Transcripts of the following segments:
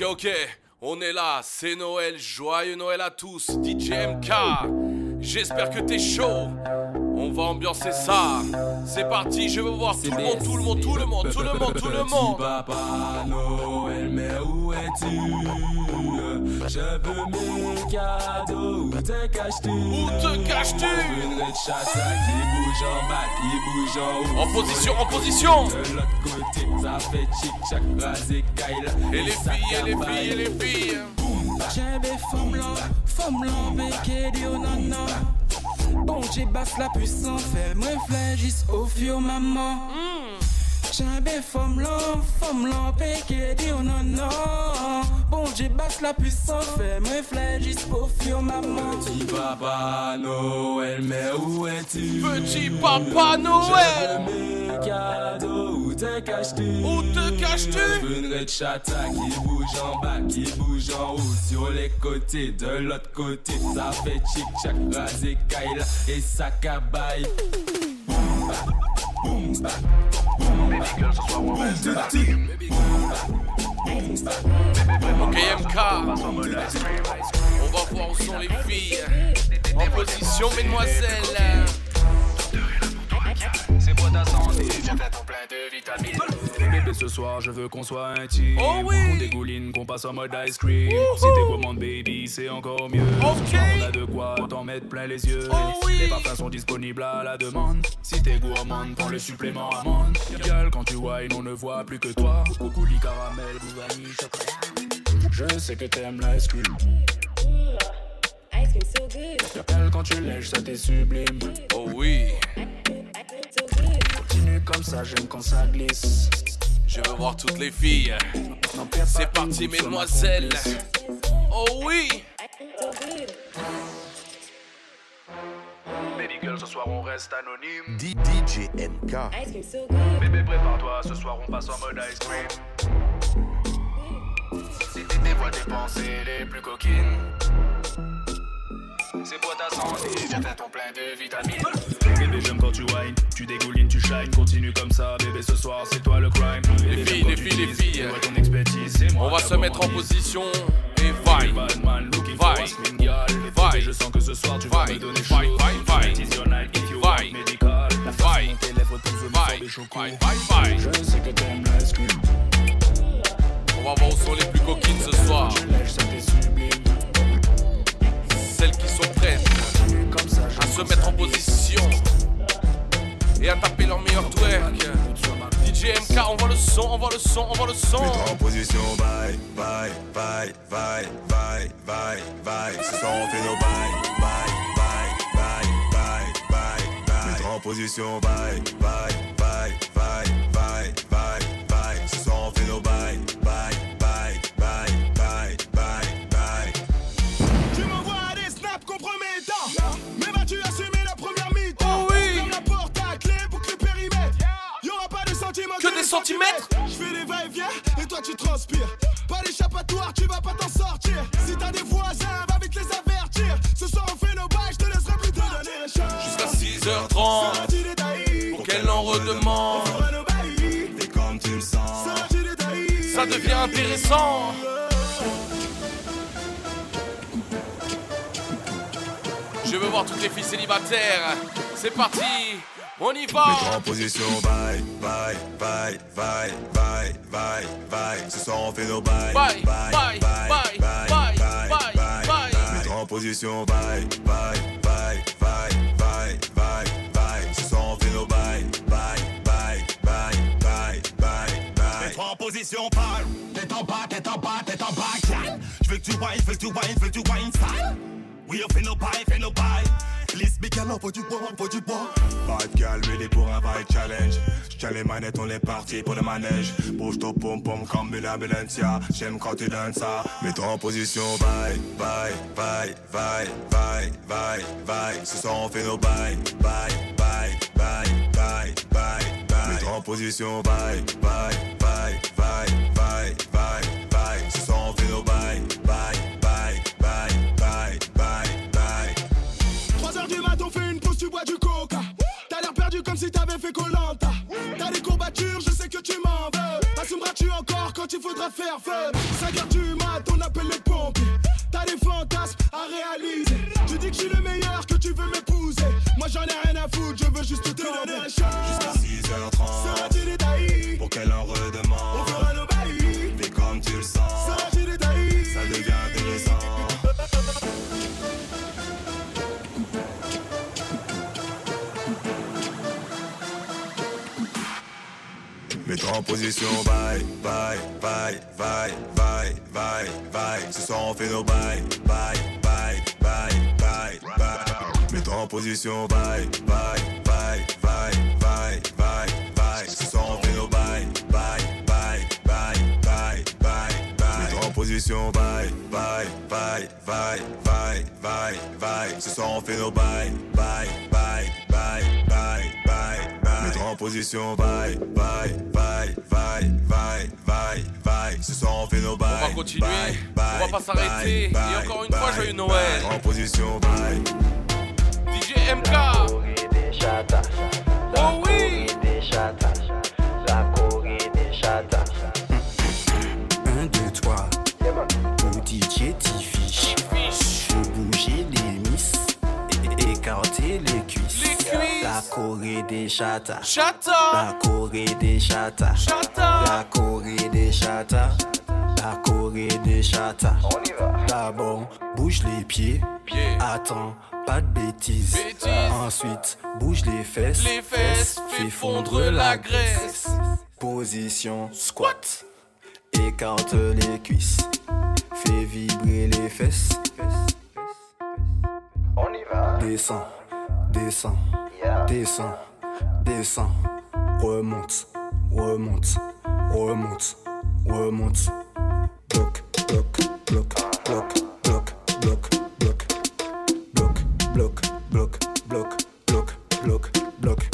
Ok, ok, on est là, c'est Noël, joyeux Noël à tous, DJ MK. J'espère que t'es chaud. On va ambiancer ça. C'est parti, je veux voir tout le monde, tout le monde, tout le monde, tout le monde, tout le monde. Mais où es-tu? Je veux mes cadeaux, où te caches-tu? Où te caches-tu? Une red chassa qui bouge en bas, qui bouge en haut. En position, en position. De l'autre côté, ça fait chic-chac, rasé, kaila. Et les filles, et les filles, et les filles. J'aime les femmes là, femmes là, béquet non. Bon, j'ai basse la puissance, fait moi flagis au fio maman. J'aime les femmes là, femmes là, béquet di non non. Bon, j'ai basse la puissance, moi flagis au fio maman. Petit papa Noël, mais où es-tu? Petit papa Noël. Je veux mes cadeaux, où te caches-tu? Où te caches-tu? Une red chata qui bouge en bas, qui bouge en haut, sur les côtés, de l'autre côté, ça fait chic-chac, rasé, kaila et ça cabaye. Boum Ok, MK. On va voir où sont les filles. En position, mesdemoiselles. C'est pour ta santé, fait ton plein de vitamines. Bébé, ce soir, je veux qu'on soit intime. Oh oui. Qu'on dégouline, qu'on passe en mode ice cream. Si t'es commande, baby, c'est encore mieux. On a de quoi t'en mettre plein les yeux. Oh oui. Les parfums sont disponibles à la demande. Si t'es gourmande, prends le supplément amande. Girl, quand tu wine, on ne voit plus que toi. Au coulis caramel, goût vanille, chocolat. Je sais que t'aimes l'ice cream. Ice cream so good, quand tu lèches, ça t'est sublime. Oh oui. Continue comme ça, j'aime quand ça glisse. Je veux voir toutes les filles. C'est parti, mesdemoiselles. Oh oui. Baby girl, ce soir on reste anonyme. D- DJ MK. Ice cream so good. Bébé, prépare-toi, ce soir on passe en mode ice cream. Si t'es des voix tes pensées les plus coquines. C'est pour ta santé, j'ai fait ton plein de vitamines. Bébé, j'aime quand tu whine, tu dégoulines, tu shine, continue comme ça, bébé, ce soir c'est toi le crime. Filles, j'aime les quand tu filles, les filles. ton expertise, moi. On va la se mettre en position et vibe. Looking Vibe. girl. Je sens que ce soir tu vas me donner chaud. vibe, vibe. Vibe. want medical. La façon dont tes lèvres sort Vibe, des. Je sais que t'aimes l'ice cream. On va voir où sont les plus coquines ce soir. Celles qui sont prêtes Comme ça, à se mettre en position et à taper leur meilleur twerk. DJ MK, on voit le son, on voit le son, on voit le son. Mets-toi en position, bye, bye, bye, bye, bye, bye, bye. Ce soir on fait nos bye, bye, bye, bye, bye, bye, bye. Mets-toi en position, bye, bye, bye, bye, bye, bye, bye. Ce soir on fait nos bye, Je fais des va-et-vient et toi tu transpires. Pas d'échappatoire, tu vas pas t'en sortir. Si t'as des voisins, va vite les avertir. Ce soir on fait nos bails, je te laisserai plus les chances. Jusqu'à 6h30 Sera-tu détaillé pour qu'elle en redemande. Comme tu le sens, Ça devient intéressant. Je veux voir toutes les filles célibataires. C'est parti, on y va. Mets-toi en position, bye, bye, bye, bye, bye, bye, bye. Ce soir on fait nos bye, Bye, bye, bye, bye, bye, bye, bye. Mets-toi en position, bye, bye, bye, bye, bye, bye, bye. Ce soir on fait nos bye, bye, bye, bye, bye, bye, bye. Mets-toi en position pâle Tête en bas, tête en bas, tête en bas, Je veux que tu wine, je veux que tu wine, je veux que tu wine sale Oui, on fait nos bails, fait nos bails. Mais qu'alors, faut du bois, faut du bois. De calme, il est pour un vibe challenge. J'tiens les manettes, on est parti pour le manège. Bouge ton pom pom comme une ambulancia. J'aime quand tu donnes ça. Mets-toi en position, bye, bye, bye, bye, bye, bye, bye. Ce soir, on fait nos bails, bye, bye, bye, bye, bye, bye. Mets-toi en position, bye, bye, bye, bye, bye, bye, bye. Ce soir, on fait nos bye, bye, Colanta. T'as des courbatures, je sais que tu m'en veux. Assumeras-tu encore quand il faudra faire feu? 5 heures du mat, on appelle les pompiers. T'as des fantasmes à réaliser. Tu dis que je suis le meilleur, que tu veux m'épouser. Moi j'en ai rien à foutre, je veux juste te donner un Jusqu'à chat. 6h30. Seras-tu détaillé Pour qu'elle en Mets-toi en position, bye, bye, bye, bye, bye, bye, bye. Ce soir on fait nos bails, bye, bye, bye, bye, bye. Mets-toi en position, bye, bye, bye, bye, bye, bye, bye. Ce soir on fait nos bails, bye, bye, bye, bye, bye, bye. Mets-toi en position, bye, bye, bye, bye, bye, bye, bye. Ce soir on fait nos bye, bye, bye, bye, bye, bye. En position, bye, bye, bye, bye, bye, bye, bye. Ce soir on fait nos bails. On va continuer, bye, on va pas s'arrêter. Et encore une fois, bye, joyeux Noël. bye. En position, bye. DJ MK. Oh oui. Un, deux, trois. Petit jetty Corée des chatas. Chata. La Corée des chatas. Chata. La Corée des chatas. La Corée des chatas. D'abord, bouge les pieds. Pieds. Attends, pas de bêtises. Bêtises. Ensuite, bouge les fesses. Les fesses, fais fondre la graisse. Position squat. Écarte les cuisses. Fais vibrer les fesses. Descends, descends, descends, descends. Remonte, remonte, remonte, remonte. Bloc, bloc, bloc, bloc, bloc, bloc, bloc. Bloc, bloc, bloc, bloc, bloc, bloc, bloc.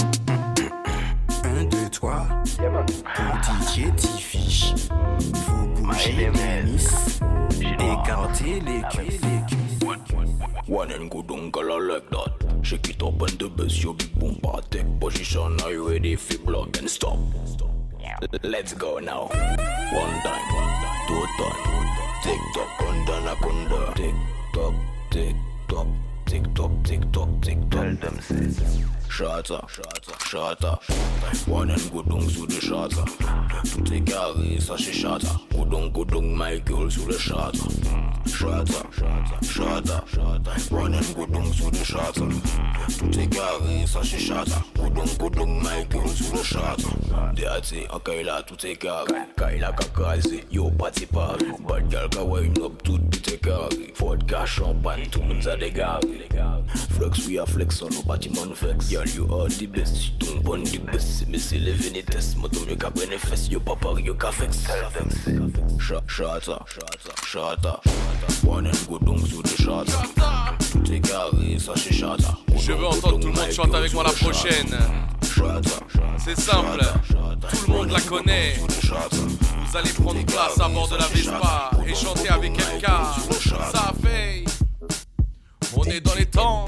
Un, deux, trois. Petit jetty fiche. Faut bouger les miss. Écarter les cuisses. Les cuisses. One and good uncle I like that. Shake it up and the bass, your big boom. Take position, are you ready for block and stop? Let's go now. One time, two time. Tick tock, under anaconda. Tick tock, tick tock, tick tock, tick tock, tick tock. Tell them say. Shata, shata, shata. One and good on sous le shata. Tout est carré, ça c'est shata. Goudon, goudon, Michael sous le shata. Shata, shata, shata. One and goudon sous le shata. Tout est carré, ça c'est shata. Goudon, goudon, Michael sous le shata. Déhaté, en oh, Kaila, tout est carré. Kaila kakazé, yo parti Paris. Bad girl ka wine up, tout tout est carré. Vodka, champagne, tout le monde a dégaré. Flex, we are flex on nos bâtiments flex. Girl, you are the best. Si ton bon the best. Mais c'est les vénétesses. Moi, ton mieux qu'à prendre fesses. Yo, papa, yo, qu'à vex. Chata, chata. One and go down sous le chata. Tout est carré, ça c'est chata. Je veux entendre tout le monde chanter avec moi la prochaine. C'est simple, tout le monde la connaît. Vous allez prendre place à bord de la Vespa et chanter avec MK. Ça fait. On est dans les temps.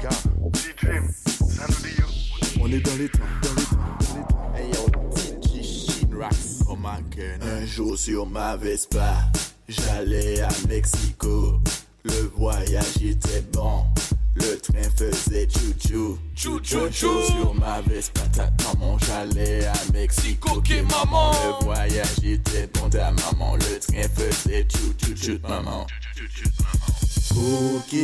On est dans les temps, dans les temps, dans les temps. Hey yo, DJ Shit Rocks. Oh my god. Un jour sur ma Vespa, j'allais à Mexico. Le voyage était bon, le train faisait chou-chou. Chou, chou, Un jour chou. sur ma Vespa, ta maman, j'allais à Mexico. Ok, maman. Le voyage était bon, ta maman, le train faisait chou-chou-chou, maman. Ok,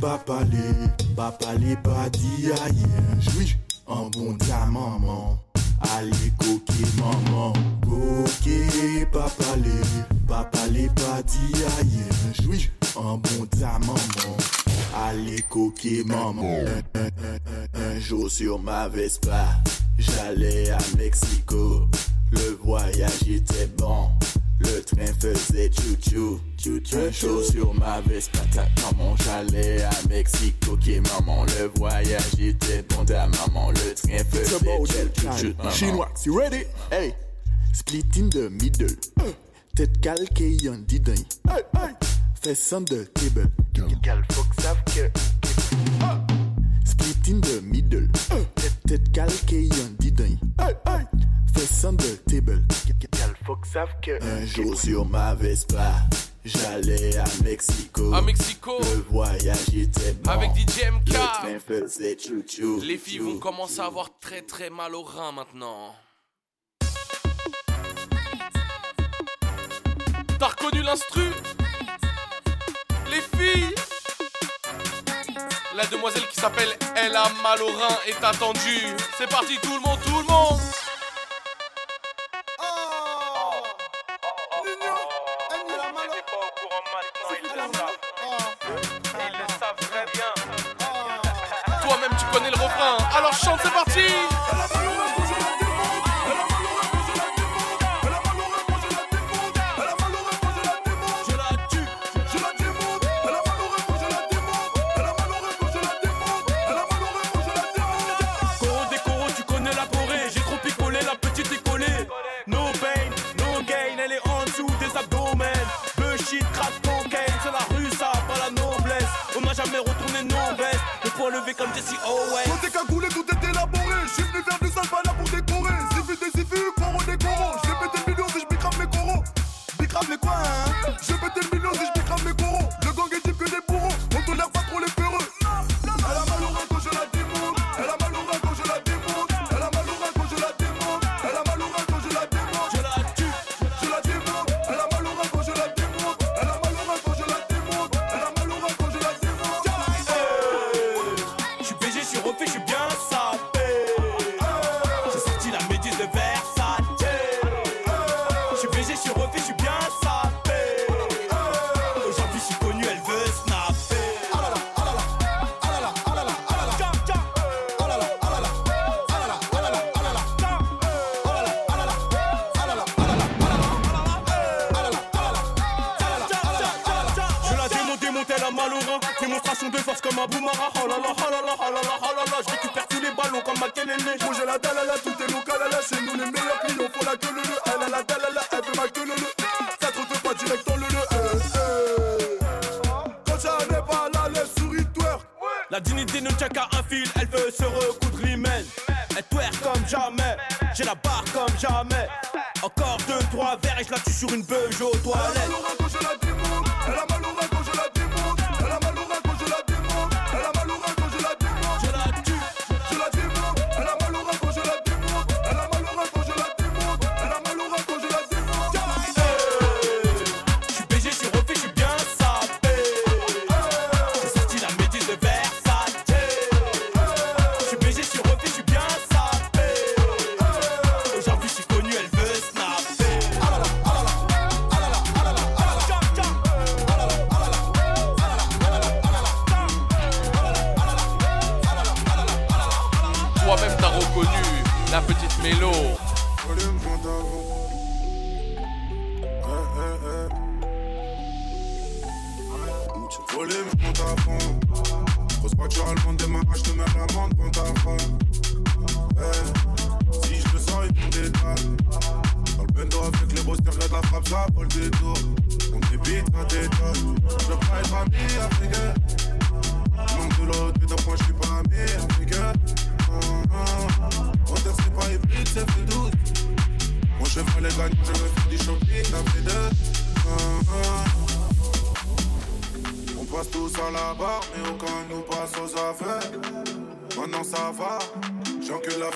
papa les, papa les pas dit ailleurs un bon diamant, maman. Allez, coquer, maman. Coquer, papa, les, papa, les, pas dit aïe. Jouis, un bon diamant, maman. Allez, coquer, maman. Un, un, un, un, jour sur ma Vespa, j'allais à Mexico. Le voyage était bon. Le train faisait chou-chou, chou-chou chaud sur ma veste patate. Maman, j'allais à Mexico, qui maman, le voyage était bon à maman. Le train faisait chou-chou. Chinois, you ready? Hey, split in the middle. Uh. Tête calquée, y'en dit dingue. Hey, hey. Fais de table. Gal, faut que que. Split in the middle. Tête calquée, y'en dit dingue. Hey, hey. Sunday Table. Que. Un jour sur ma Vespa, j'allais à Mexico. À Mexico. Le voyage était. Avec DJ MK. Les filles vont commencer à avoir très très mal au rein maintenant. T'as reconnu l'instru? Les filles? La demoiselle qui s'appelle Ella Malorin est attendue. C'est parti tout le monde, tout le monde chante, c'est parti. Jamais retourner non veste Le poids levé comme Jesse Owens.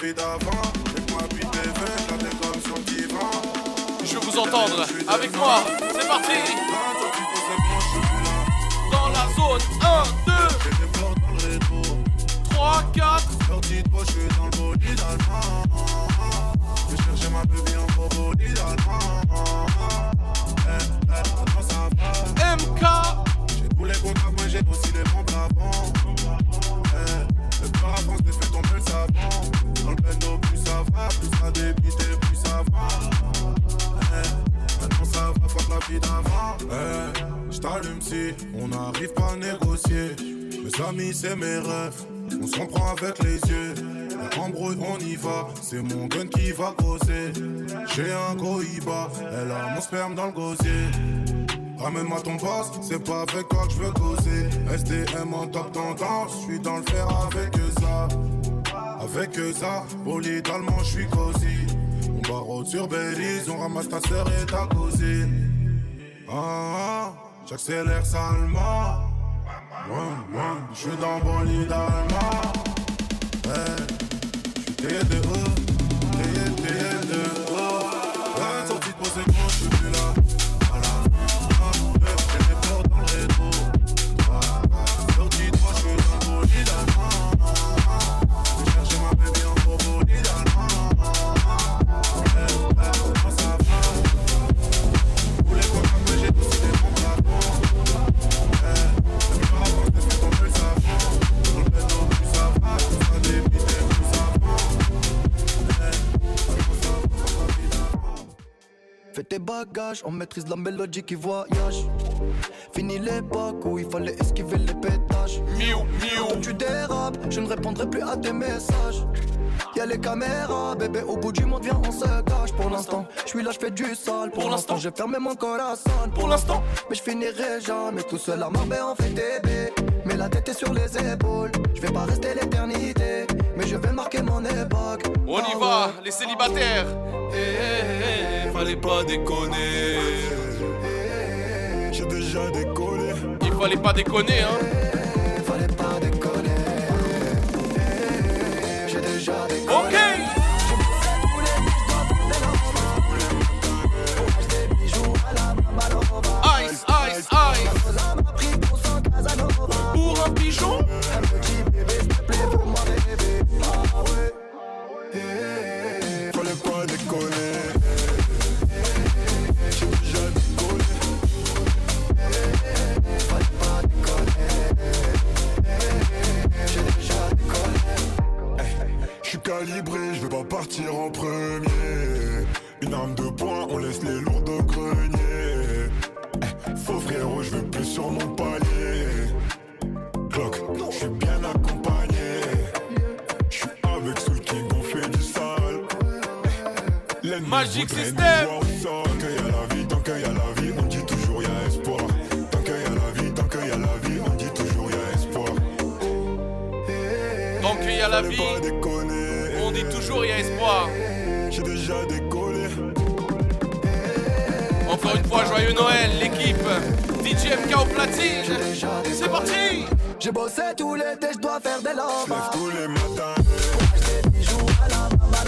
vie d'avant. Et moi, puis TV, comme sur divan. Je veux vous entendre avec moi, c'est parti. Dans la zone 1, 2, 3, 4. Sorti de je suis dans le body d'Allemand. Je cherchais ma bébé en body d'Allemand. On n'arrive pas à négocier. Mes amis, c'est mes rêves, on s'en prend avec les yeux. La embrouille, on y va, c'est mon gun qui va causer. J'ai un goïba, elle a mon sperme dans le gosier. Ramène-moi ton boss, c'est pas avec toi que je veux causer. STM en top tendance, je suis dans le fer avec ça. Avec ça, bolide allemand, je suis cosy. On barre sur Belize, on ramasse ta sœur et ta cousine. Ah, ah, j'accélère salement. Je suis dans bolide allemand. Hey, je suis de Fais tes bagages, on maîtrise la mélodie qui voyage. Fini l'époque où il fallait esquiver les pétages. Quand tu dérapes, je ne répondrai plus à tes messages. Y'a les caméras, bébé, au bout du monde, viens, on se cache. Pour l'instant, je suis là, je fais du sale. Pour l'instant, j'ai fermé mon corazon. Pour l'instant, mais je finirai jamais tout seul à Marbella en fait bébé. Mais la tête est sur les épaules. Je vais pas rester l'éternité, mais je vais marquer mon époque. On y Ah va, les célibataires. Eh, eh, eh, fallait pas déconner. J'ai déjà décollé. Il fallait pas déconner, hein. Fallait pas déconner. J'ai déjà déconné. Ok. Ice, ice, ice. Pour un pigeon. Calibré, je vais pas partir en premier. Une arme de poing, on laisse les lourds au grenier. Eh, Faux frérot, je veux plus sur mon palier. Clock, je suis bien accompagné. Je suis avec ceux qui ont fait du sale. L'ennemi Magic System. Tant qu'il y a la vie, tant qu'il y a la vie, on dit toujours y a espoir. Tant qu'il y a la vie, tant qu'il y a la vie, on dit toujours y a espoir. Tant qu'il y a la vie, dit toujours il y a espoir. J'ai déjà décollé. Encore une fois, joyeux Noël, l'équipe. DJ MK au platine. C'est parti. J'ai bossé tout l'été, je dois faire des Lève lovas. tous les matins. Acheter des bijoux à la Mama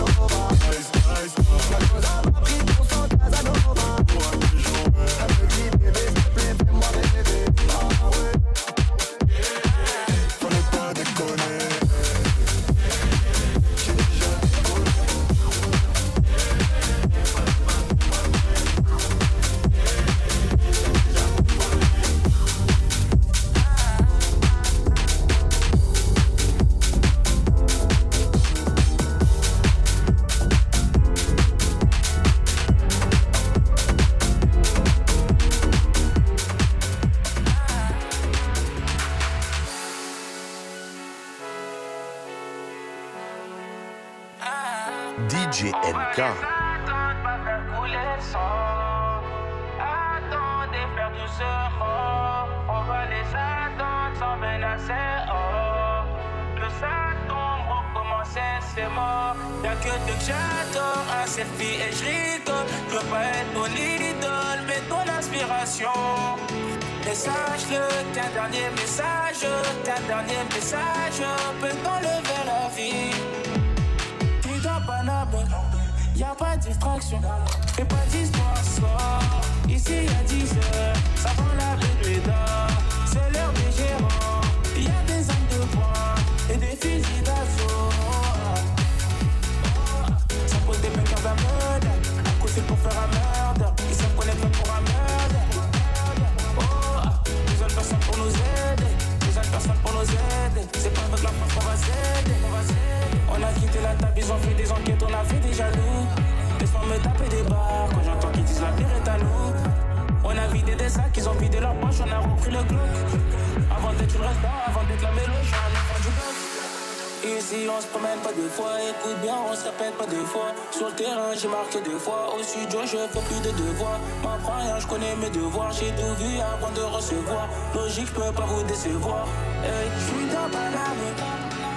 je fais plus de devoirs. M'apprends rien, je connais mes devoirs. J'ai tout vu avant de recevoir. Logique, je peux pas vous décevoir. Hey, je suis dans Paname,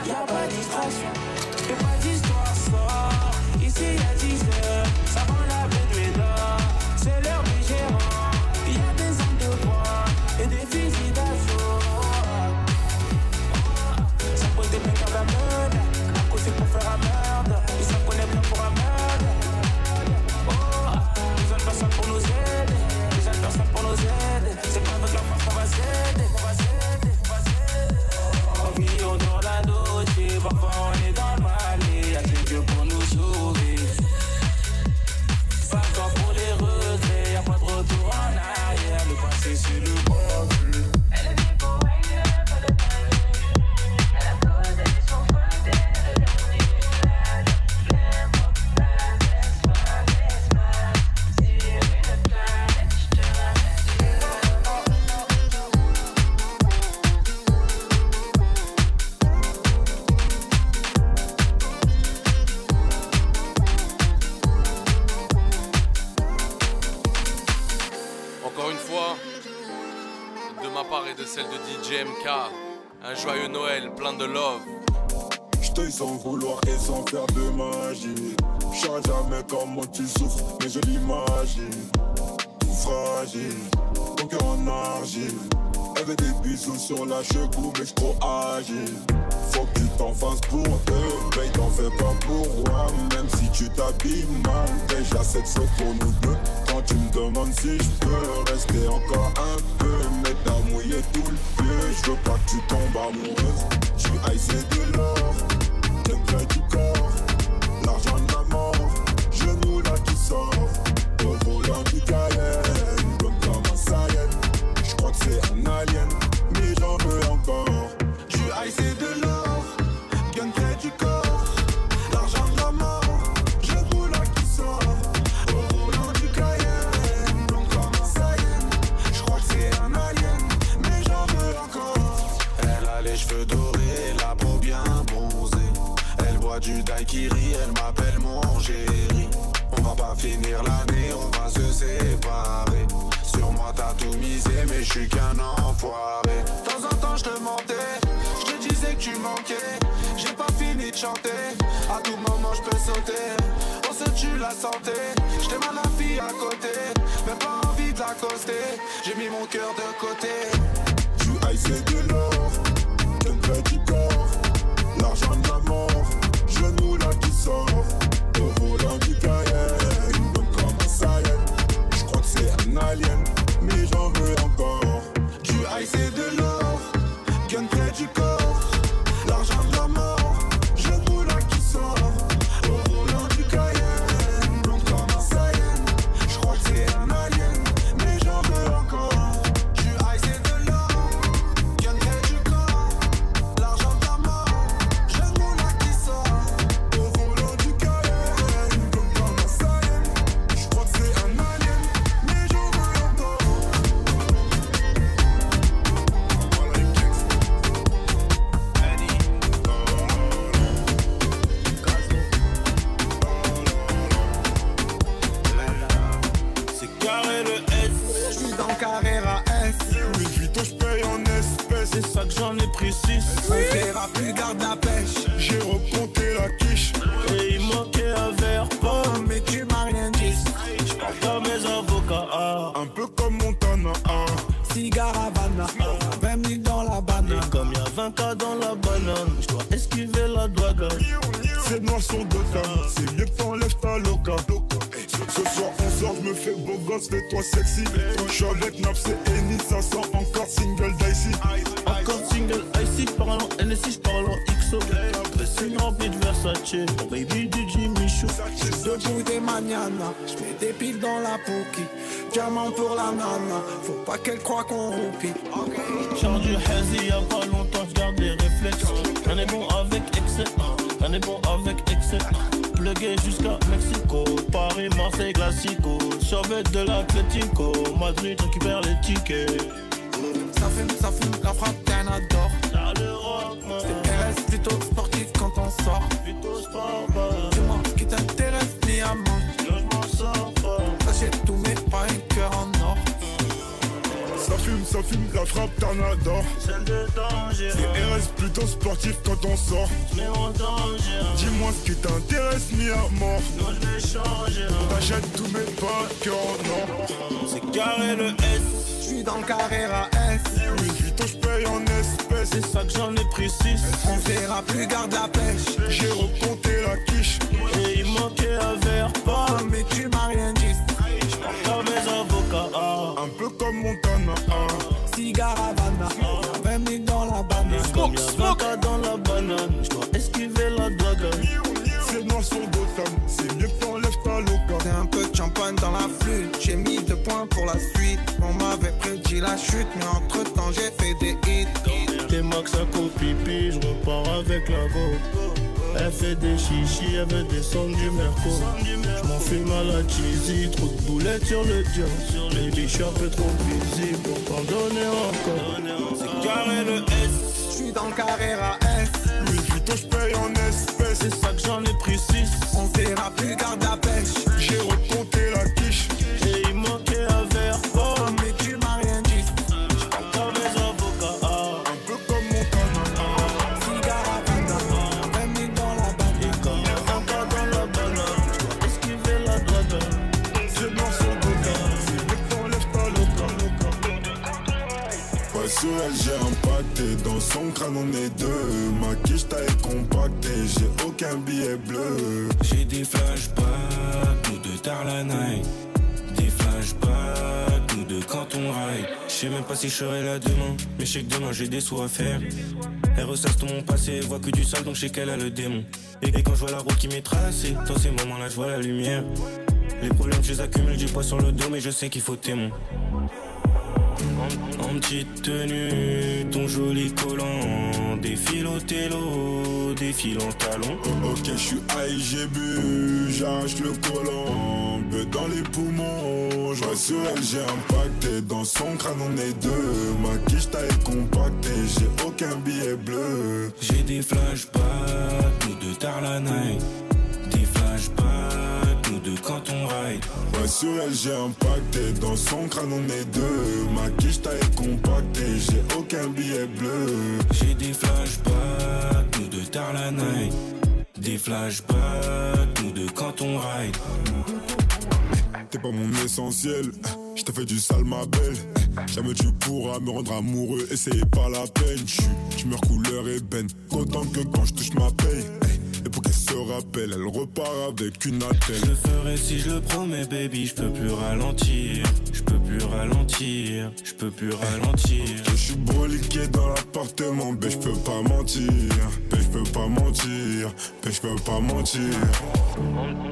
y'a pas de distraction. Y'a pas d'histoire, sort. Ici, y'a 10 heures, ça prend comment tu souffres, mais je l'imagine. Tout fragile, ton cœur en argile. Elle veut des bisous sur la cheveux, mais j'suis trop agile. Faut que tu t'en fasses pour eux, mais t'en fais pas pour moi. Même si tu t'habilles mal, déjà cette sauce pour nous deux. Quand tu me demandes si je peux rester encore un peu, mais t'as mouillé tout le pied. Je veux pas que tu tombes amoureuse. Tu ailles, c'est de l'or, t'es près du corps. Je crois que c'est un alien, mais j'en veux loca. Ce soir on sort, je me fais beau gosse, fais-toi sexy. Je suis avec Naps et Eni, ça sent encore single dicey. Encore single icy, j'parle en NSI, j'parle en XO. Dressing rempli de Versace, mon baby du Jimmy Choo. Debout des mañana, je mets des piles dans la pouki. Diamant pour la nana, faut pas qu'elle croie qu'on roupie. Charge du hazy, y'a pas longtemps, j'garde les réflexes. On est bon avec excès, on est bon avec excès. Plugué jusqu'à Mexico, Paris, Marseille, Classico. Survêt de l'Atletico, Madrid récupère les tickets. ça fume, ça fume, la frappe qu'un adore. C'est RS plutôt sportif quand on sort. Dis-moi ce qui Ça fume, la frappe t'en adore. Celle de danger. C'est RS plutôt sportif quand on sort. Mais en danger. Dis-moi ce qui t'intéresse, ni à mort. Non, je vais changer. T'achètes tout, mais pas un cœur en or. C'est carré le S. J'suis dans le carré à S. Louis Vuitton, j'paye en espèces. C'est ça que j'en ai pris 6. On verra plus, garde la pêche. J'ai recompté la quiche. Et il manquait un verre pas. Mais tu m'as rien dit. Par mes avocats. Un peu comme Montana. Cigare Havana. 20 minutes dans la banane. 20 cas dans la banane. J'dois esquiver la drague. C'est noir sur Gotham. C'est mieux que t'enlèves ta loca. C'est un peu de champagne dans la flûte. J'ai mis deux points pour la suite. On m'avait prédit la chute, mais entre temps j'ai fait des hits. T'es max à pipi, je repars avec la go. Elle fait des chichis, elle veut descendre du merco. Je m'en fume à la cheesy, trop de boulettes sur le dieu. Baby, je suis un peu trop busy pour t'en donner encore. C'est carré le S, J'suis dans le carré à S. Louis Vuitton, j'paye en espèces. c'est ça que j'en ai pris 6. On verra plus, garde la pêche. Pas si je serai là demain, mais je sais que demain j'ai des sous à faire. Elle ressasse tout mon passé, voit que du sale, donc je sais qu'elle a le démon. Et, quand je vois la route qui m'est tracée, dans ces moments-là, je vois la lumière. Les problèmes, je les accumule, du poids sur le dos, mais je sais qu'il faut témoin. En, petite tenue, ton joli collant, défile au télo, défile en talon. Ok, je suis high, j'ai bu, j'arrache le collant, dans les poumons. Vois sur elle, j'ai impacté. Dans son crâne, on est deux. Ma quiche taille compactée, j'ai aucun billet bleu. J'ai des flashbacks, nous de tard la night. Des flashbacks, nous de quand on ride. Ouais, sur elle, j'ai impacté. Dans son crâne, on est deux. Ma quiche taille compactée, j'ai aucun billet bleu. J'ai des flashbacks, nous de tard la night. Des flashbacks, nous de quand on ride. T'es pas mon essentiel, je t'ai fait du sale ma belle. Jamais tu pourras me rendre amoureux et c'est pas la peine. J'suis tumeur couleur ébène, content que quand je touche ma paye. Et pour qu'elle se rappelle, elle repart avec une Je attelle. le ferai si je le promets, baby. Je peux plus ralentir. Je plus ralentir. Je peux plus ralentir. Je suis broliqué dans l'appartement, mais je peux pas mentir. Mais je peux pas mentir, mais je peux pas mentir.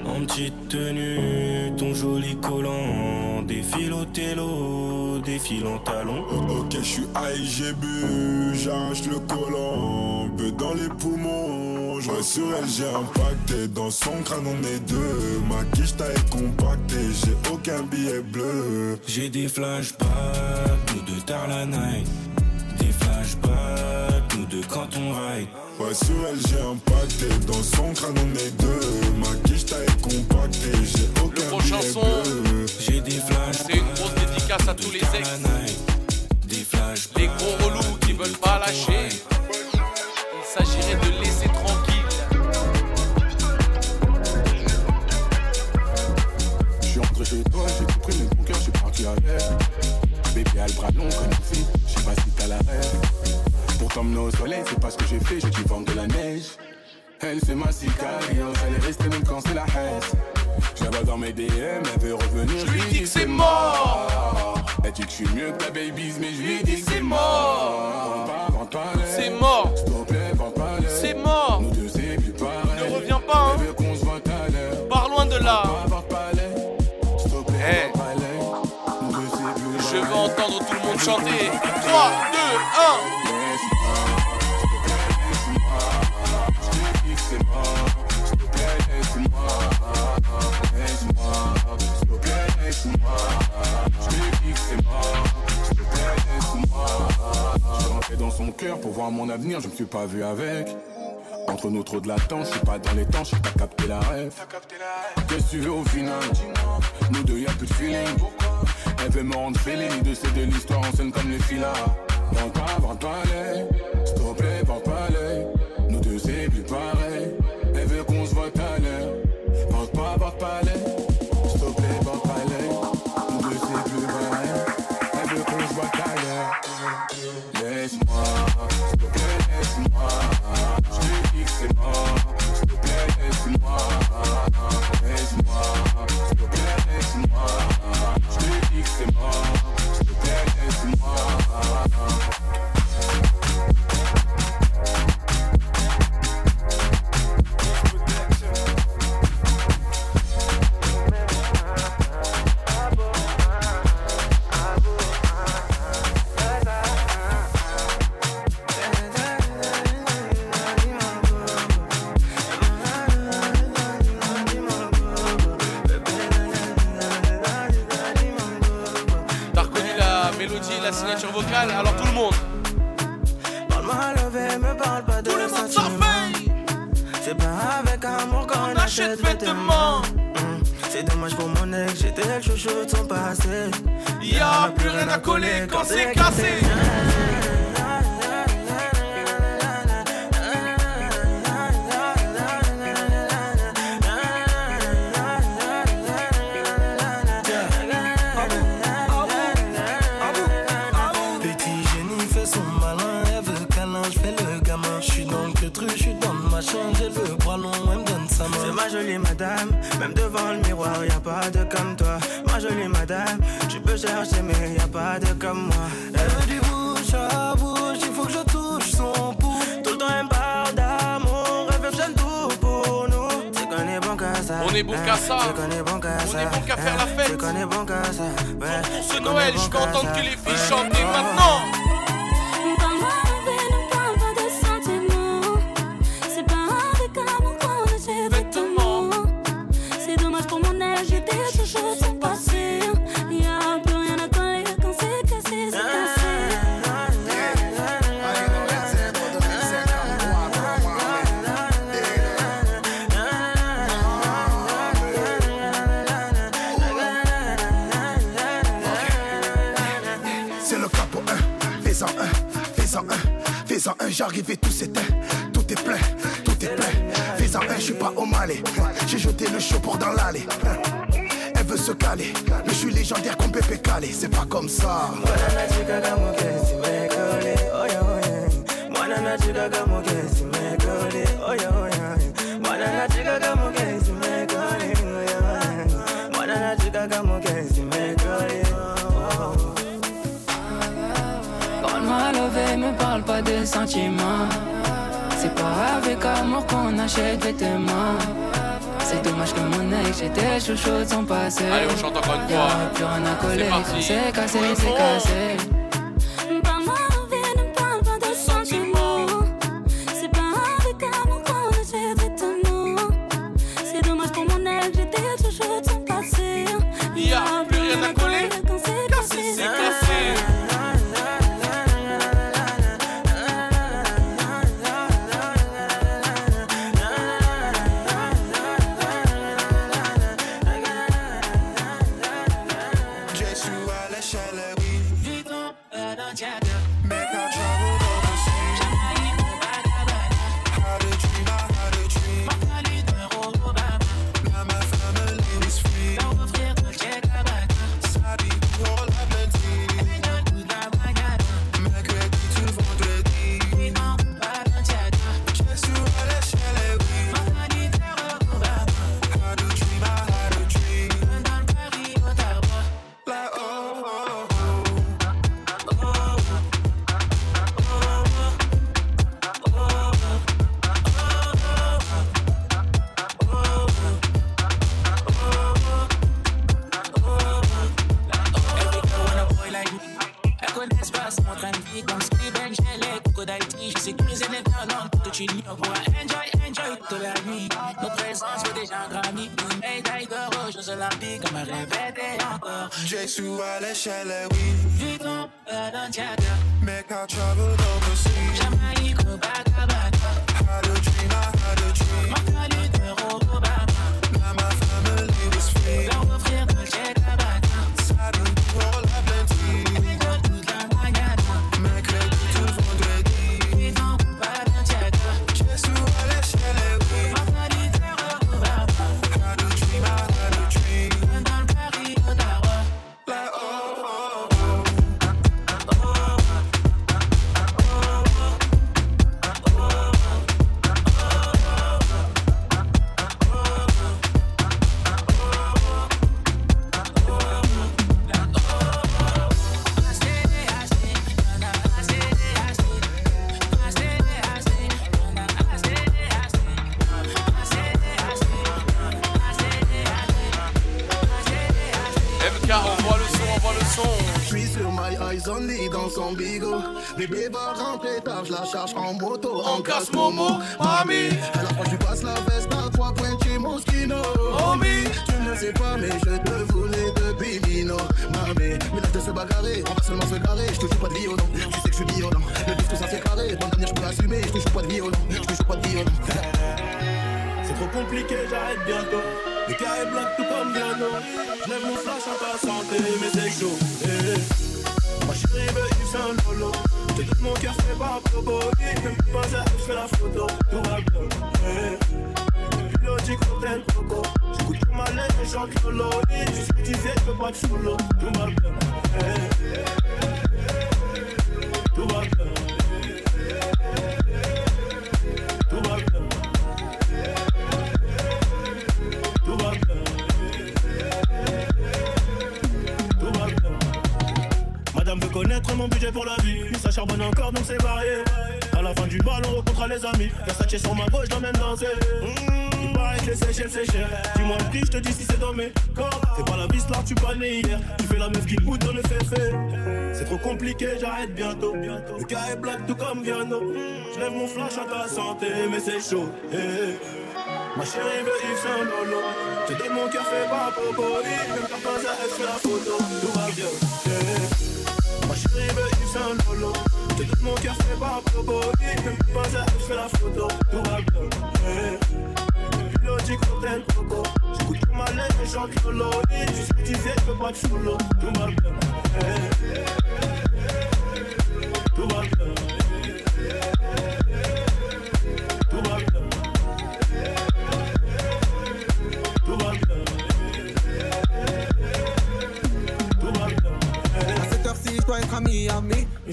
En petite tenue, ton joli collant. Défile au télo, défile en talon. Ok, je suis high, j'ai bu, j'arrache le collant, peu dans les poumons. Je sur elle, j'ai impacté. Dans son crâne, on est deux. Ma quiche taille compactée, j'ai aucun billet bleu. J'ai des flashbacks, nous de tard la night. Des flashbacks, nous de quand on ride. Ouais, sur elle, j'ai impacté. Dans son crâne, on est deux. Ma quiche taille compactée, j'ai aucun prochain billet son. bleu. J'ai des flashbacks. C'est une grosse dédicace à tous les ex. Des flashbacks. Les gros relous qui veulent pas lâcher. Il s'agirait Bébé a le bras long comme une fille, je sais pas si t'as la rêve. Pour t'emmener au soleil, c'est pas ce que j'ai fait, j'ai dû vendre de la neige. Elle, c'est ma cicario, elle est restée même quand c'est la haine. Vois dans mes DM, elle veut revenir, Je lui dis que c'est mort. Elle dit que je suis mieux que ta babies, mais je lui dis que c'est mort. C'est mort. S'il te plaît, vends pas. C'est mort. Nous deux, c'est plus pareil. Ne reviens pas, hein. Pars loin de là. entendre tout le monde chanter. 3, 2, 1. dans son cœur pour voir mon avenir, je me suis pas vu avec. Entre nous trop de latence, je suis pas dans les temps, j'ai pas capté la rêve. Qu'est-ce que tu veux au final? Nous deux y'a plus de feeling. Elle veut me rendre féline de ces de l'histoire, on sonne comme les filas. Vends pas, vends pas l'œil, s'il te plaît, vends pas l'œil. J'arrivais, tout s'éteint, tout est plein, tout est plein. Fais à je suis pas au malais. J'ai jeté le chaud pour dans l'allée. Elle veut se caler, mais je suis légendaire comme Pépé Calé, c'est pas comme ça. parle pas de sentiments. C'est pas avec amour qu'on achète vêtements. C'est dommage que mon ex, j'étais chouchou de son passé. Allez, on chante encore une fois. Plus c'est cassé, c'est cassé. C'est mon train de vie. Comme j'ai les cocos d'Haïti. J'ai sécurisé les violons pour que tu l'ignores. Pour enjoy, enjoy toute la nuit. Notre présence fait déjà un Grammy. Une médaille d'or aux Jeux Olympiques. Comme un répété encore. Jésus à l'échelle, oui. Vivons, Balenciaga. Make our travel overseas. Jamaïque, Copacabana. Had a dream, I had a dream. Bébé va rentrer tard, je la charge en moto. En casse Momo, mami. Alors quand je lui passe la veste à trois points chez Moschino. Homie. Tu ne sais pas, mais je te voulais depuis Mino. Mamé, mais là de se bagarrer, on va seulement se garer. Je te joue pas de violon, tu sais que je suis violent. Le disque ça c'est carré, bon dernière je peux assumer. Je te joue pas de violon, je te joue pas de violon. C'est trop compliqué, j'arrête bientôt. Le cas est black tout comme Diano. Je lève mon flash à ta santé, mais photo. Tout va bien. Eh. Pilote, cocktail, coco. J'écoute tout ma lettre et chante Lolo. Tu tu je pas te solo. Tout va bien. Eh. Tout va bien. Tout va bien. Madame veut connaître mon budget pour la vie. Ça charbonne encore donc c'est varié. À la fin du bal, on rencontre les amis. Versace sur ma gauche, j'emmène danser. Mmh, il paraît que les Seychelles, c'est cher. Dis-moi le prix, je te dis si c'est dans mes corps. Fais pas la vis là, tu pas né hier. Tu fais la meuf qui boude dans le fait C'est trop compliqué, j'arrête bientôt. Le cas est black tout comme Viano. Je lève mon flash à ta santé, mais c'est chaud. Ma chérie veut Yves Saint Lolo. Te donne mon cœur, fais pas popo. Même pas pas fait la photo. Tout va bien. Ma chérie veut Yves Saint Lolo. Je mon cœur, fais pas popo. Même pas ça, elle fait la photo. Tout va bien. Pilote, cocktail, coco. J'écoute ma lettre et chante Lolo. Tu sais tu sais, je peux pas te solo. Tout va bien. Tout va bien.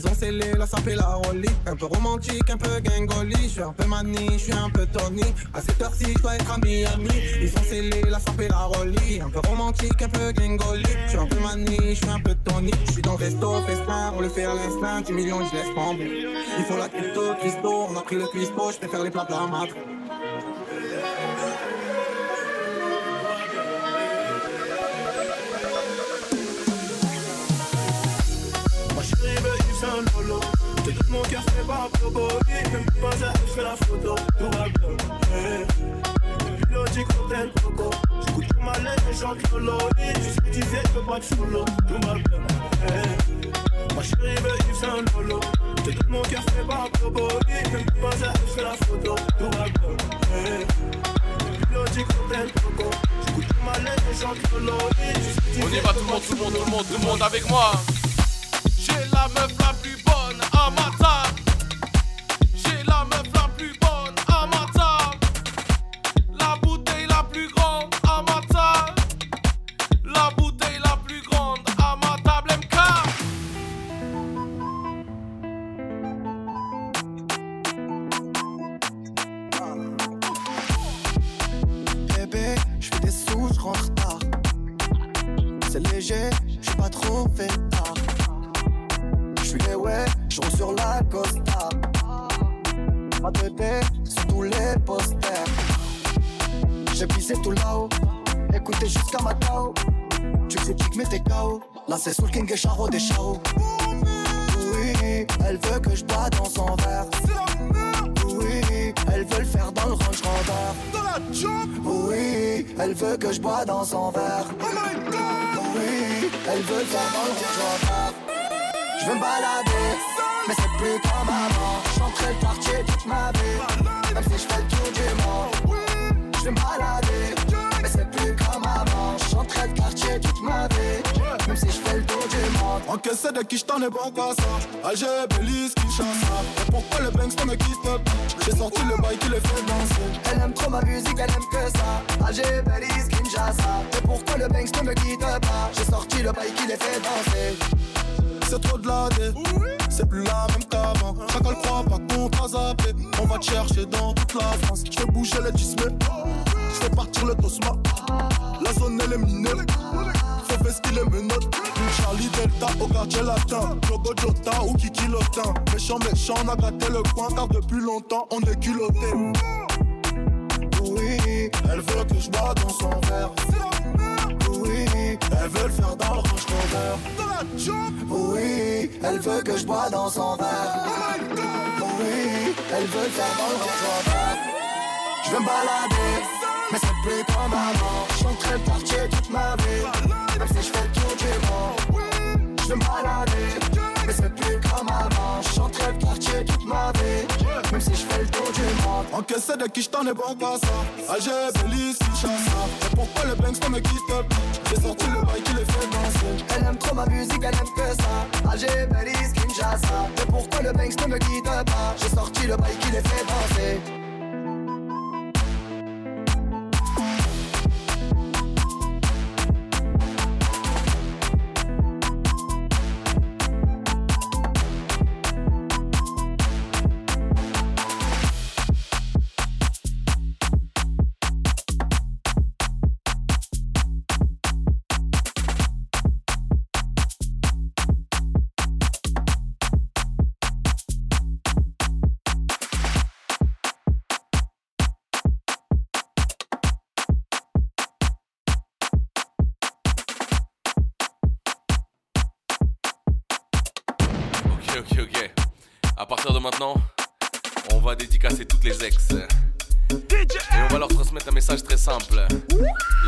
Ils ont scellé la sape la rollie. Un peu romantique, un peu gangoli. Je suis un peu mani, je suis un peu Tony. À cette heure-ci, je dois être à Miami. Ils ont scellé la sape la rollie. Un peu romantique, un peu gangoli. Je suis un peu mani, je suis un peu Tony. Je suis dans le resto, festin, on le fait à l'instinct. 10 millions, je laisse tomber. Il faut la crypto, Christo. On a pris le cuistot, je préfère les plats blancs Ma mon cœur, fais pas popo. Même pas ça, je fais la photo. Tout va bien. Eh. Pilote, cocktail, coco. J'écoute tout ma lettre et chante Lolo. Tu sais que tu sais, je peux pas te solo. Tout va bien. Ma chérie veut Yves Saint Lolo. Je donne mon cœur, fais pas popo. Même pas ça, je fais la photo. Tout va bien. Eh. On y va je tout le monde, tout le monde, tout le monde, tout le monde avec moi. J'ai la meuf la plus bonne à ma je bois dans son verre. Oui Elle veut le faire dans le Range Dans la Oui, elle veut que je bois dans son verre. Oui, elle veut le faire dans le Range. Je veux me balader, mais c'est plus comme avant. J'entrais le quartier toute ma vie, même si je fais le tour du monde. Je veux me balader, plus comme avant. J'entrais le quartier toute ma vie, même si je fais le tour du monde. Encaissé de qui j't'en ai bon qu'à ça Alger, Belize, Kinshasa Et pourquoi le Banks ne me quitte pas? J'ai sorti le bail qui les fait danser Elle aime trop ma musique, elle aime que ça. Alger, Belize, Kinshasa. Et pourquoi le Banks ne me quitte pas? J'ai sorti le bail qui les fait danser. Et on va leur transmettre un message très simple.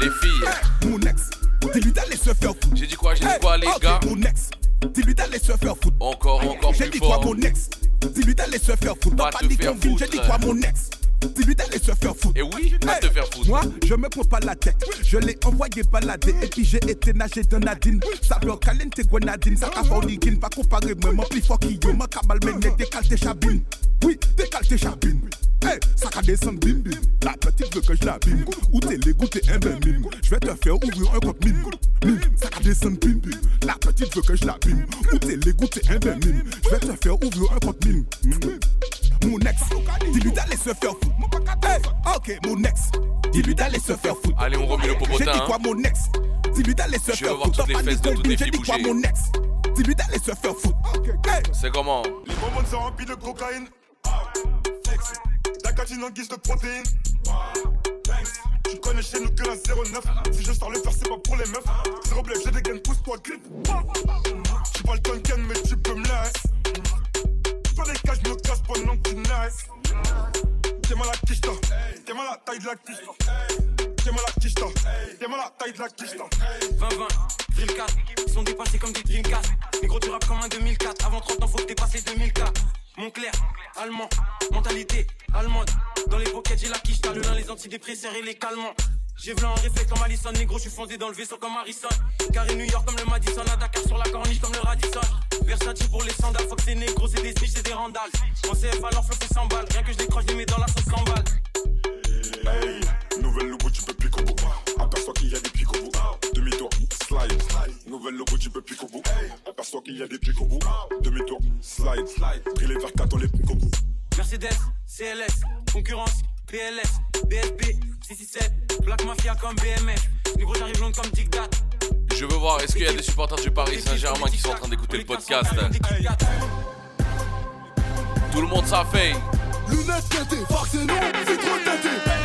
Les filles. Mon ex, dis-lui d'aller se faire foutre. J'ai dit quoi, j'ai dit quoi, les gars? Mon ex, dis-lui d'aller se faire foutre. Encore, encore J'ai dit quoi, mon ex Dis-lui d'aller se faire foutre. Pas faire convine, j'ai dit quoi, mon ex Dis-lui d'aller se faire foutre. Et oui, va te faire foutre. Moi, je me prends pas la tête. Je l'ai envoyé balader. Et puis j'ai été nager dans Nadine. Ça bloque caliente grenadine. Ça café ligine. Pas comparer moi, mon plus fort qui yo. Ma cabal mené, décale tes chabines. Oui, décale tes chabines. Hey, ça va descendre bim bim. La petite veut que je la bim. Ou t'es l'égout, t'es un ben mime. Je vais te faire ouvrir un compte mime. Mime, ça va descendre bim bim. La petite veut que je la bim. Ou t'es l'égout, t'es un ben mime. Je vais te faire ouvrir un compte mime. Mon ex, dis-lui d'aller se faire foutre. Hey, ok, mon ex, dis-lui d'aller se faire foutre. Allez, on remet le popotin, J'ai dit hein. quoi, mon ex Dis-lui d'aller se faire voir foutre. toutes les Dans fesses de Paris, toutes les J'ai dit quoi, mon ex Dis-lui d'aller se faire foutre. C'est comment? Les bonbonnes sont remplies de cocaïne. En guise de protéines. Tu connais chez nous que la 09. Si je sors le faire, c'est pas pour les meufs. Zéro blé, j'ai des gains, pousse-toi, grip. Tu pas le tonken, mais tu peux me laisser. Pas des je me casse pendant que tu naisses. T'es mal à quicheta. T'es mal à la taille de la quicheta. T'es mal à quicheta. T'es mal à la taille de la quicheta. 20-20, drill 4, ils sont dépassés comme des Dreamcast. Mais gros, tu rappes comme un 2004. Avant 30 ans, faut que dépasses les 2004. Montclair, allemand, mentalité allemande. Dans les pockets, j'ai la quiche, le lin, les antidépresseurs et les calmants. J'ai v'là un réflexe comme Allison, négro, je suis foncé dans le vaisseau comme Harrison. Carré New York comme le Madison, à Dakar sur la corniche comme le Radisson. Versace pour les sandales, faut que c'est négro, c'est des snitch, c'est des randales. En CF alors flot c'est 100 balles, rien que je décroche, je mets dans la sauce 100 balles. Hey, nouvelle logo, tu peux piquer au bout. Aperçois qu'il y a des pics au bout. Demi-tour, slide. Nouvelle logo, peux piquer au bout. Aperçois qu'il y a des pics au bout. Demi-tour, slide. Pris les verres 4, on les pique au bout. Mercedes, CLS, concurrence, PLS, BSB, 667, Black Mafia comme BMF. Négro, j'arrive long comme Dictat. Je veux voir, est-ce qu'il y a des supporters du Paris Saint-Germain qui sont en train d'écouter le podcast? Tout le monde ça fait. Lunettes non, c'est trop teinté.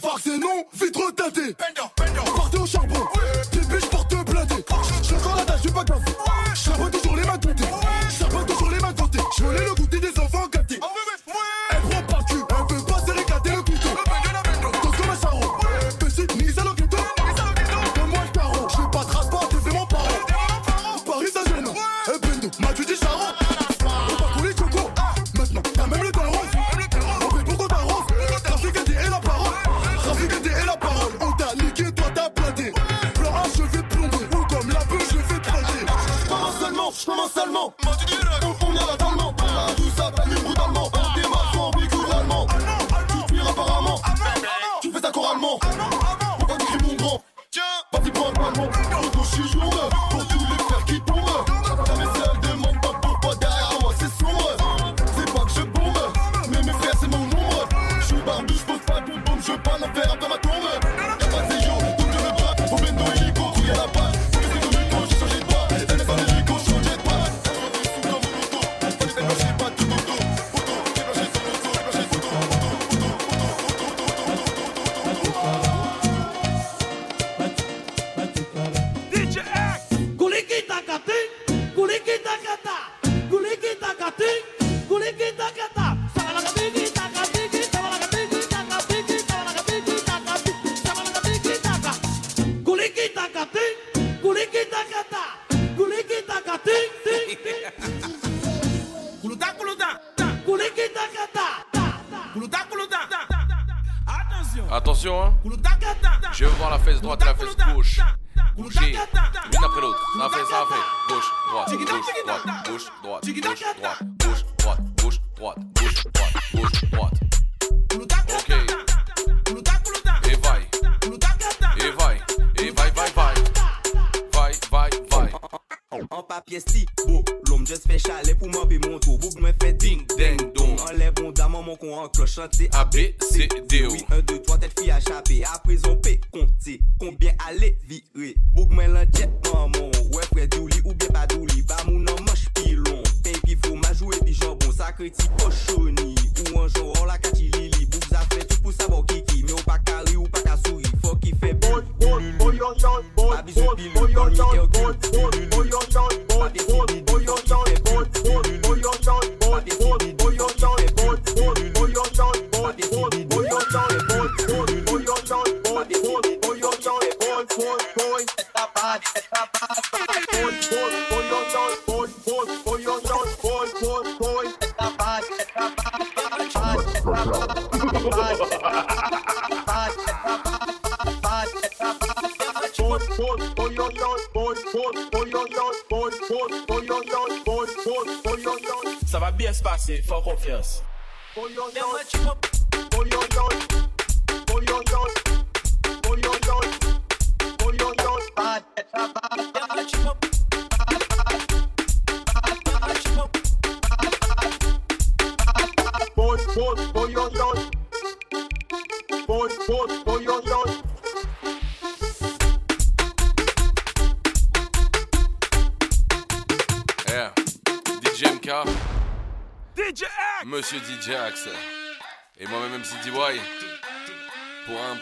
Farce et non, vitre tâtée. Partez au charbon, tes biches portent blindées. Je suis encore la tâche, je suis pas gavé. Je toujours les mains comptées. Je toujours les mains comptées. Je l'ai le goût. a chape, a prizon pe konti Konbyen ale vire, bouk men lan jet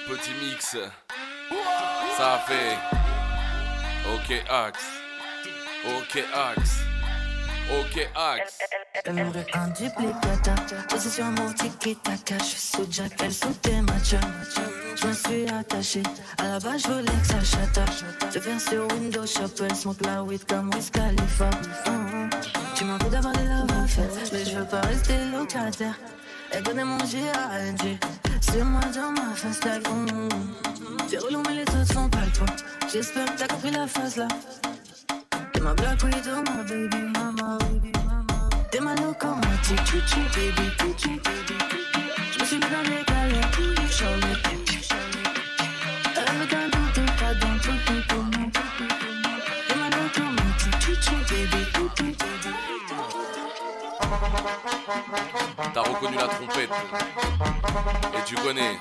petit mix. Ça fait. Ok, Axe. Ok, Axe. Ok, Axe. J'aimerais un duplicata. Position mon tiki-taka. Je suis sous Jack, elle sous tes matchs. Je me suis attaché. À la base, je voulais que ça chata. Je viens sur Windows Shop. Elle smoke la weed comme Wiz Khalifa. Tu m'as d'avoir des love mais je veux pas rester locataire. Elle connaît mon GANG. Dis-moi dans ma face ta grande. T'es relou, mais les autres font pas le. J'espère que t'as compris la phase là. T'es ma black widow, ma baby mama. T'es ma locomotive, tu tu baby, tu tu baby. Je me suis mis dans les galères pour les charlottes. Avec un doute, t'es pas dans tout, tout, tout. T'es ma locomotive, tu tu baby, tu tu baby. T'as reconnu la trompette. Et tu connais.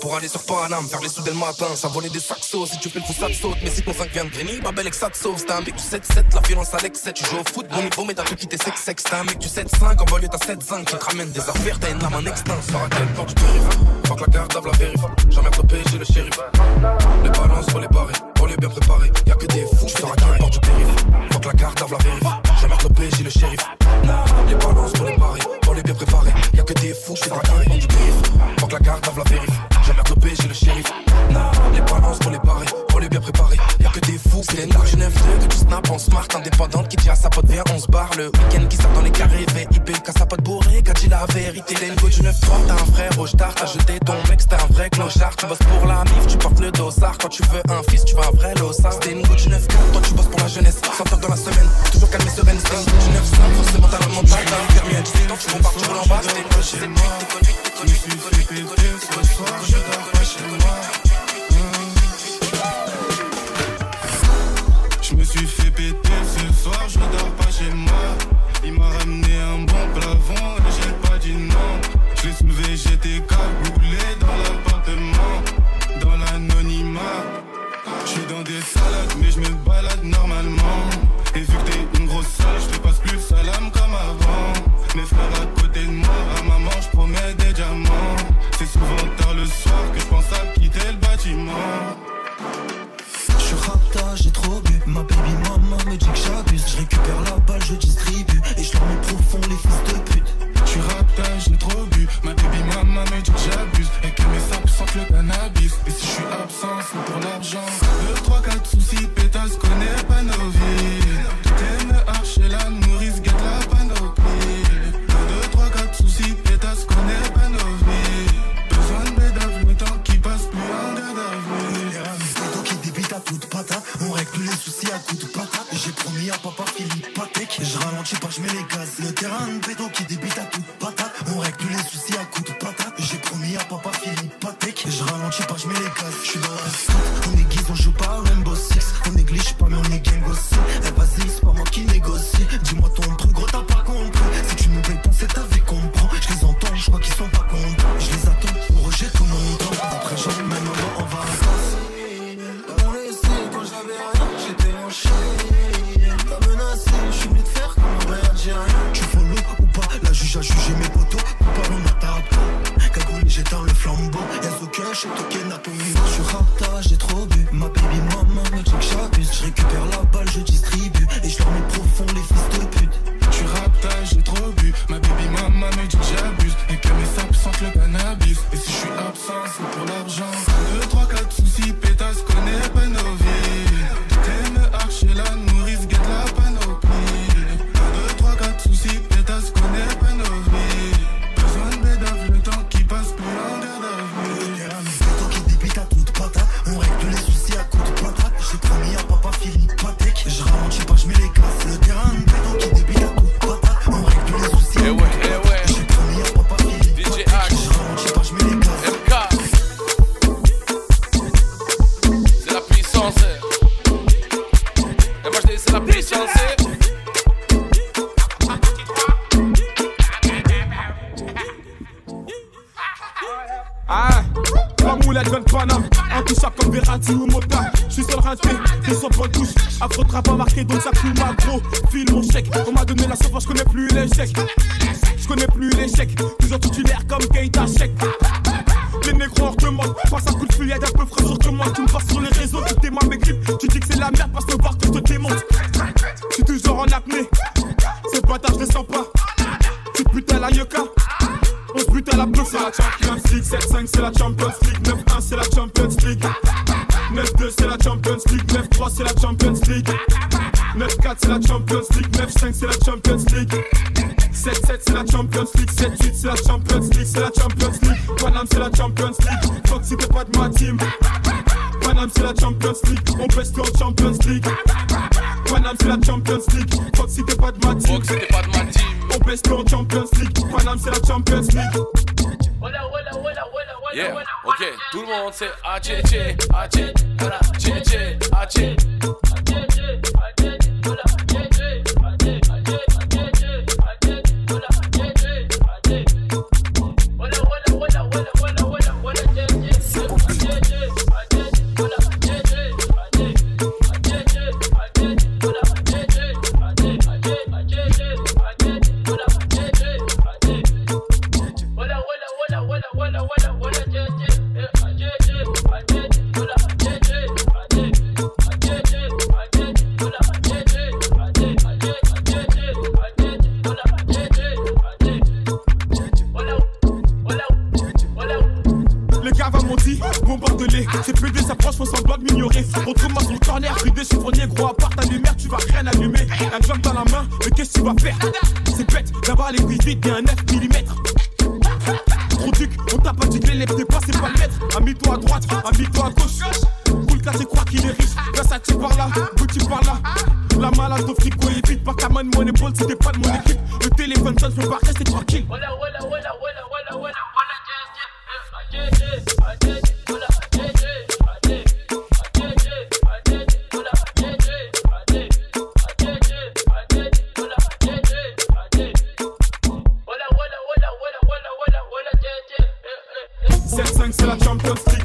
Pour aller sur Paname, faire les sous dès le matin, ça volait des saxos, si tu fais ça te saute, mais si ton 5 vient de Grigny, bah belle que ça te sauve, t'es un mec. Du 7-7, la violence à l'excès, tu joues au foot, bon niveau, mais t'as tout quitté sex sex, t'es un mec. Du 7-5, en banlieue t'as 7-5, qui te ramène des affaires, t'as une lame en extinct, sur à quel plan tu périph', faut que la carte la vérif, jamais trop j'ai le shérif, les balances faut les barrer, on les bien préparé, y'a que des fous, tu à quel port du périph', que la carte la vérif, jamais trop j'ai le shérif, les balances faut les barrer, on les bien préparé, y'a que des fous, je à quel du périph', faut que la carte la vérif, jamais trop j'ai le shérif, les balances faut les barrer, on les bien préparé, y'a que des fous, c'est une marche 9 que tu snap en smart, indépendante qui dit à sa pote viens on se barre le week-end qui sort dans les carrés, VIP, qu'à sa pote bourrée, qu'a dit la vérité, t'es une du 9-3, t'as un frère au star, t'as jeté ton mec, t'es un vrai clochard, tu bosses pour la mif, tu portes le dossard, quand tu veux un fils, tu veux un vrai lossard, c'était une go du 9 toi tu bosses pour la jeunesse, 100 heures dans la semaine, toujours calme et sereine, c'était une go du 9 forcément t'as la montagne, t'as un permis à 17 ans, tu partir en bas, me que j'abuse. Je récupère la balle, je distribue. Et je mets profond les fils de pute. Je suis j'ai trop bu. Ma baby maman me dit que j'abuse. Et que mes sapes sentent le cannabis. Et si je suis absent, c'est pour l'argent. 2, 3, je ralentis pas, je mets les gaz. Le terrain de bédo qui débite à la bloc, c'est la Champions League 7-5 c'est la Champions League 9-1 c'est la Champions League 9-2 c'est la Champions League 9-3 c'est la Champions League 9-4 c'est la Champions League 9-5 c'est la Champions League 7-7 c'est la Champions League 7-8 c'est la Champions League C'est la Champions League Panam c'est la Champions League si t'es pas de ma team Paname c'est la Champions League, on pèse en Champions League. Paname c'est la Champions League, Fox c'était pas de ma team. pas de team. On pèse en Champions League, Paname c'est la Champions League. Yeah, ok, tout le monde c'est ACC, ACC, voilà, ACC, ACC. suite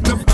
the